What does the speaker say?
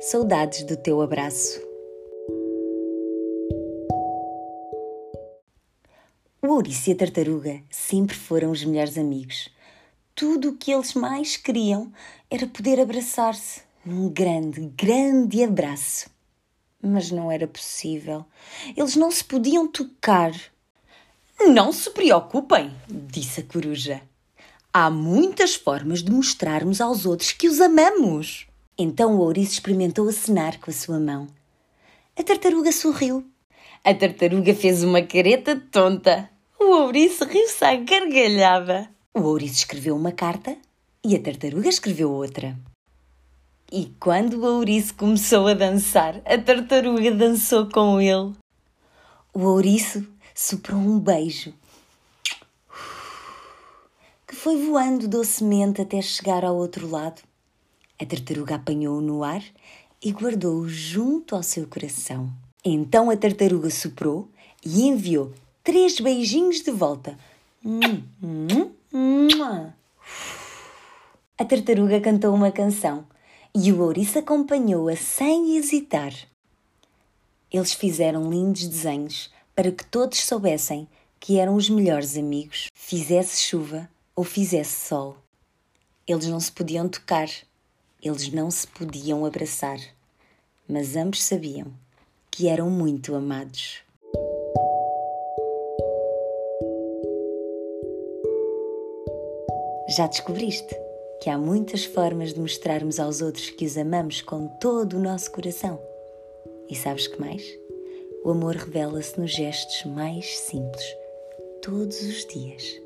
Saudades do teu abraço. O ouriço e a tartaruga sempre foram os melhores amigos. Tudo o que eles mais queriam era poder abraçar-se num grande, grande abraço. Mas não era possível. Eles não se podiam tocar. Não se preocupem, disse a coruja. Há muitas formas de mostrarmos aos outros que os amamos. Então o ouriço experimentou acenar com a sua mão. A tartaruga sorriu. A tartaruga fez uma careta tonta. O ouriço riu-se à gargalhada. O ouriço escreveu uma carta e a tartaruga escreveu outra. E quando o ouriço começou a dançar, a tartaruga dançou com ele. O ouriço soprou um beijo que foi voando docemente até chegar ao outro lado. A tartaruga apanhou-o no ar e guardou-o junto ao seu coração. Então a tartaruga soprou e enviou três beijinhos de volta. A tartaruga cantou uma canção e o ouriço acompanhou-a sem hesitar. Eles fizeram lindos desenhos para que todos soubessem que eram os melhores amigos, fizesse chuva ou fizesse sol. Eles não se podiam tocar, eles não se podiam abraçar, mas ambos sabiam que eram muito amados. Já descobriste que há muitas formas de mostrarmos aos outros que os amamos com todo o nosso coração? E sabes que mais? O amor revela-se nos gestos mais simples, todos os dias.